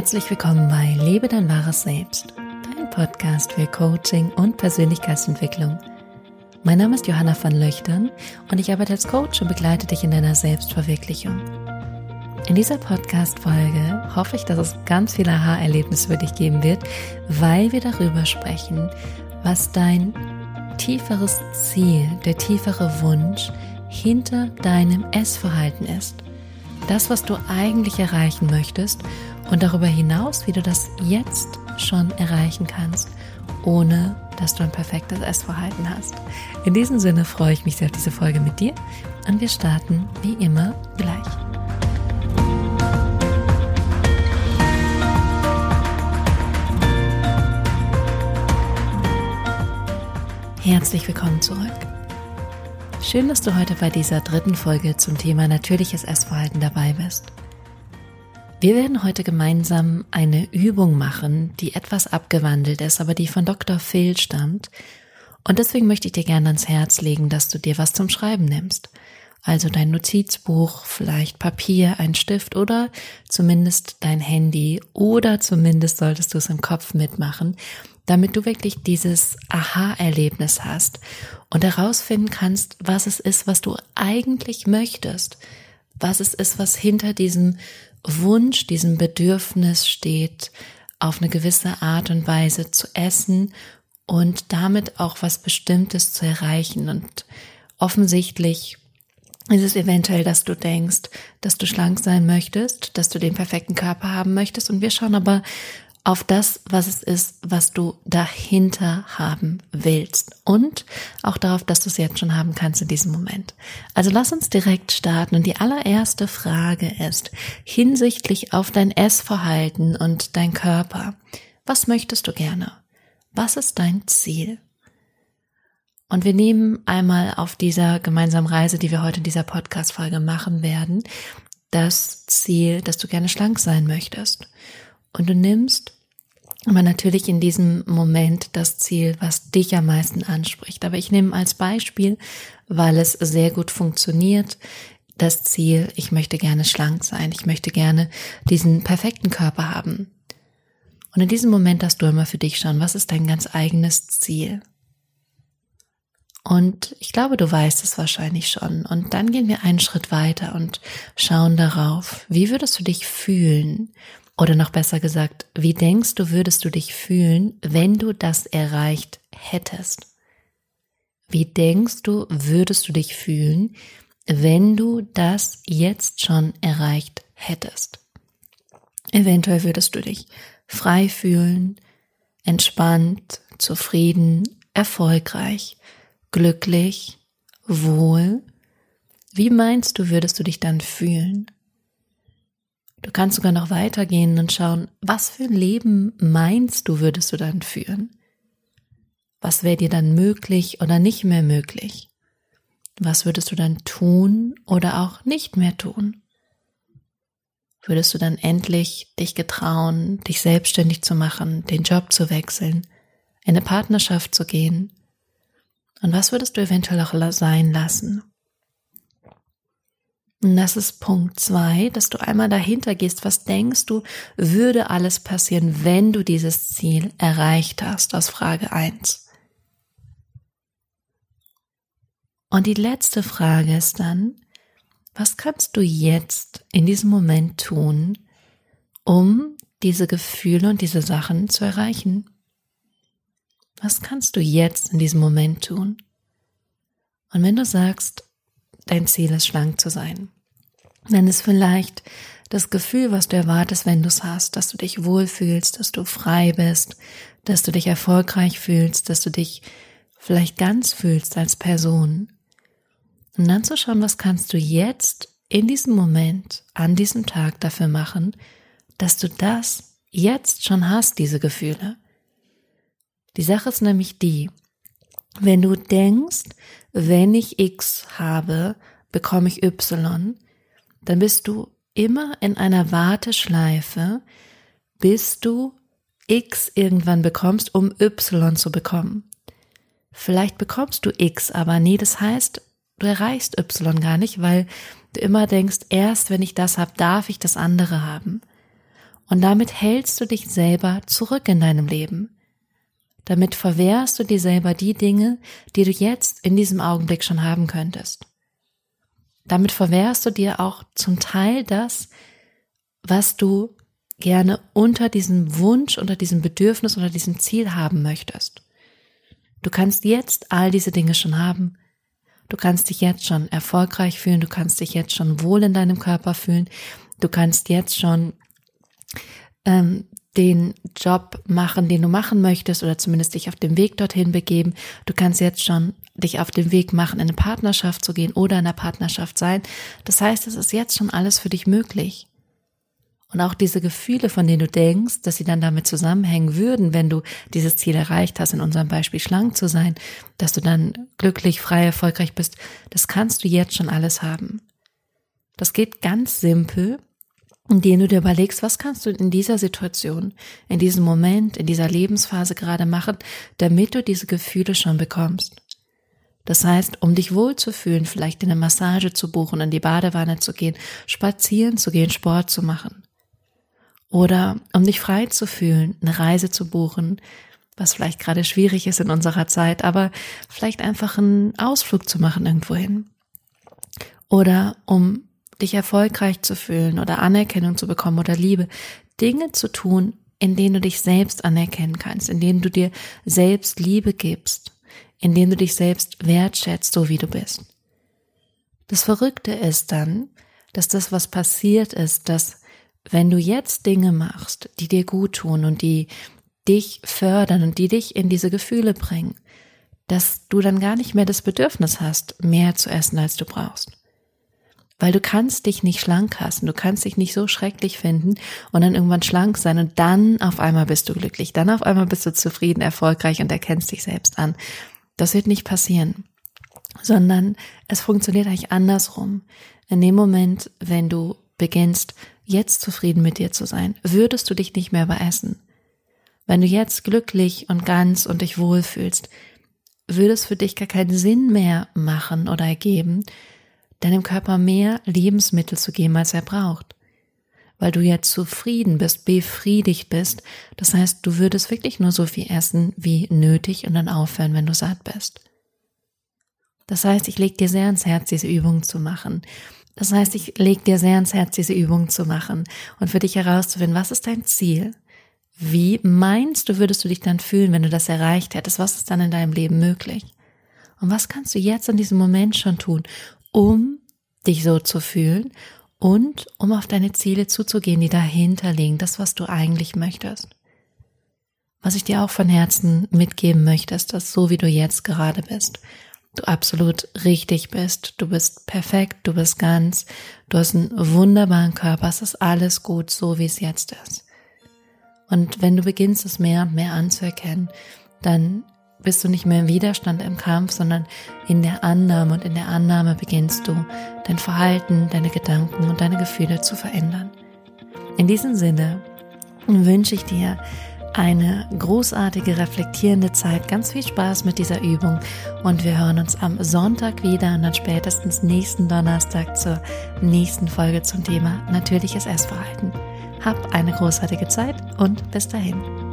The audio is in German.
Herzlich willkommen bei Lebe dein wahres Selbst, dein Podcast für Coaching und Persönlichkeitsentwicklung. Mein Name ist Johanna van Löchtern und ich arbeite als Coach und begleite dich in deiner Selbstverwirklichung. In dieser Podcast-Folge hoffe ich, dass es ganz viele Aha-Erlebnisse für dich geben wird, weil wir darüber sprechen, was dein tieferes Ziel, der tiefere Wunsch hinter deinem Essverhalten ist. Das, was du eigentlich erreichen möchtest und darüber hinaus, wie du das jetzt schon erreichen kannst, ohne dass du ein perfektes Essverhalten hast. In diesem Sinne freue ich mich sehr auf diese Folge mit dir und wir starten wie immer gleich. Herzlich willkommen zurück. Schön, dass du heute bei dieser dritten Folge zum Thema natürliches Essverhalten dabei bist. Wir werden heute gemeinsam eine Übung machen, die etwas abgewandelt ist, aber die von Dr. Phil stammt. Und deswegen möchte ich dir gerne ans Herz legen, dass du dir was zum Schreiben nimmst. Also dein Notizbuch, vielleicht Papier, ein Stift oder zumindest dein Handy oder zumindest solltest du es im Kopf mitmachen, damit du wirklich dieses Aha-Erlebnis hast und herausfinden kannst, was es ist, was du eigentlich möchtest, was es ist, was hinter diesem Wunsch, diesem Bedürfnis steht, auf eine gewisse Art und Weise zu essen und damit auch was Bestimmtes zu erreichen. Und offensichtlich ist es eventuell, dass du denkst, dass du schlank sein möchtest, dass du den perfekten Körper haben möchtest. Und wir schauen aber auf das, was es ist, was du dahinter haben willst und auch darauf, dass du es jetzt schon haben kannst in diesem Moment. Also lass uns direkt starten und die allererste Frage ist hinsichtlich auf dein Essverhalten und dein Körper. Was möchtest du gerne? Was ist dein Ziel? Und wir nehmen einmal auf dieser gemeinsamen Reise, die wir heute in dieser Podcast-Folge machen werden, das Ziel, dass du gerne schlank sein möchtest. Und du nimmst aber natürlich in diesem Moment das Ziel, was dich am meisten anspricht. Aber ich nehme als Beispiel, weil es sehr gut funktioniert, das Ziel, ich möchte gerne schlank sein, ich möchte gerne diesen perfekten Körper haben. Und in diesem Moment hast du immer für dich schauen, was ist dein ganz eigenes Ziel? Und ich glaube, du weißt es wahrscheinlich schon. Und dann gehen wir einen Schritt weiter und schauen darauf, wie würdest du dich fühlen? Oder noch besser gesagt, wie denkst du, würdest du dich fühlen, wenn du das erreicht hättest? Wie denkst du, würdest du dich fühlen, wenn du das jetzt schon erreicht hättest? Eventuell würdest du dich frei fühlen, entspannt, zufrieden, erfolgreich, glücklich, wohl? Wie meinst du, würdest du dich dann fühlen? Du kannst sogar noch weitergehen und schauen, was für ein Leben meinst du, würdest du dann führen? Was wäre dir dann möglich oder nicht mehr möglich? Was würdest du dann tun oder auch nicht mehr tun? Würdest du dann endlich dich getrauen, dich selbstständig zu machen, den Job zu wechseln, in eine Partnerschaft zu gehen, und was würdest du eventuell auch sein lassen? Und das ist Punkt zwei, dass du einmal dahinter gehst. Was denkst du, würde alles passieren, wenn du dieses Ziel erreicht hast? Aus Frage eins. Und die letzte Frage ist dann, was kannst du jetzt in diesem Moment tun, um diese Gefühle und diese Sachen zu erreichen? Was kannst du jetzt in diesem Moment tun? Und wenn du sagst, dein Ziel ist schlank zu sein, dann ist vielleicht das Gefühl, was du erwartest, wenn du es hast, dass du dich wohlfühlst, dass du frei bist, dass du dich erfolgreich fühlst, dass du dich vielleicht ganz fühlst als Person. Und dann zu schauen, was kannst du jetzt in diesem Moment, an diesem Tag dafür machen, dass du das jetzt schon hast, diese Gefühle. Die Sache ist nämlich die, wenn du denkst, wenn ich X habe, bekomme ich Y, dann bist du immer in einer Warteschleife, bis du X irgendwann bekommst, um Y zu bekommen. Vielleicht bekommst du X, aber nee, das heißt, du erreichst Y gar nicht, weil du immer denkst, erst wenn ich das habe, darf ich das andere haben. Und damit hältst du dich selber zurück in deinem Leben. Damit verwehrst du dir selber die Dinge, die du jetzt in diesem Augenblick schon haben könntest. Damit verwehrst du dir auch zum Teil das, was du gerne unter diesem Wunsch, unter diesem Bedürfnis, unter diesem Ziel haben möchtest. Du kannst jetzt all diese Dinge schon haben. Du kannst dich jetzt schon erfolgreich fühlen, du kannst dich jetzt schon wohl in deinem Körper fühlen, du kannst jetzt schon ähm, den Job machen, den du machen möchtest oder zumindest dich auf dem Weg dorthin begeben. Du kannst jetzt schon dich auf den Weg machen, in eine Partnerschaft zu gehen oder in einer Partnerschaft sein. Das heißt, es ist jetzt schon alles für dich möglich. Und auch diese Gefühle, von denen du denkst, dass sie dann damit zusammenhängen würden, wenn du dieses Ziel erreicht hast, in unserem Beispiel schlank zu sein, dass du dann glücklich, frei, erfolgreich bist, das kannst du jetzt schon alles haben. Das geht ganz simpel indem du dir überlegst, was kannst du in dieser Situation, in diesem Moment, in dieser Lebensphase gerade machen, damit du diese Gefühle schon bekommst. Das heißt, um dich wohlzufühlen, vielleicht in eine Massage zu buchen, in die Badewanne zu gehen, spazieren zu gehen, Sport zu machen. Oder um dich frei zu fühlen, eine Reise zu buchen, was vielleicht gerade schwierig ist in unserer Zeit, aber vielleicht einfach einen Ausflug zu machen irgendwohin. Oder um dich erfolgreich zu fühlen oder Anerkennung zu bekommen oder Liebe, Dinge zu tun, in denen du dich selbst anerkennen kannst, in denen du dir selbst Liebe gibst, in denen du dich selbst wertschätzt, so wie du bist. Das Verrückte ist dann, dass das, was passiert ist, dass wenn du jetzt Dinge machst, die dir gut tun und die dich fördern und die dich in diese Gefühle bringen, dass du dann gar nicht mehr das Bedürfnis hast, mehr zu essen, als du brauchst. Weil du kannst dich nicht schlank hassen, du kannst dich nicht so schrecklich finden und dann irgendwann schlank sein und dann auf einmal bist du glücklich, dann auf einmal bist du zufrieden, erfolgreich und erkennst dich selbst an. Das wird nicht passieren, sondern es funktioniert eigentlich andersrum. In dem Moment, wenn du beginnst, jetzt zufrieden mit dir zu sein, würdest du dich nicht mehr überessen. Wenn du jetzt glücklich und ganz und dich wohlfühlst, würde es für dich gar keinen Sinn mehr machen oder ergeben, deinem Körper mehr Lebensmittel zu geben, als er braucht. Weil du ja zufrieden bist, befriedigt bist. Das heißt, du würdest wirklich nur so viel essen wie nötig und dann aufhören, wenn du satt bist. Das heißt, ich leg dir sehr ans Herz, diese Übung zu machen. Das heißt, ich leg dir sehr ans Herz, diese Übung zu machen und für dich herauszufinden, was ist dein Ziel? Wie meinst du, würdest du dich dann fühlen, wenn du das erreicht hättest? Was ist dann in deinem Leben möglich? Und was kannst du jetzt in diesem Moment schon tun, um dich so zu fühlen und um auf deine Ziele zuzugehen, die dahinter liegen, das, was du eigentlich möchtest. Was ich dir auch von Herzen mitgeben möchte, ist, dass so wie du jetzt gerade bist, du absolut richtig bist, du bist perfekt, du bist ganz, du hast einen wunderbaren Körper, es ist alles gut, so wie es jetzt ist. Und wenn du beginnst, es mehr und mehr anzuerkennen, dann bist du nicht mehr im Widerstand im Kampf, sondern in der Annahme und in der Annahme beginnst du dein Verhalten, deine Gedanken und deine Gefühle zu verändern. In diesem Sinne wünsche ich dir eine großartige, reflektierende Zeit, ganz viel Spaß mit dieser Übung und wir hören uns am Sonntag wieder und dann spätestens nächsten Donnerstag zur nächsten Folge zum Thema natürliches Essverhalten. Hab eine großartige Zeit und bis dahin.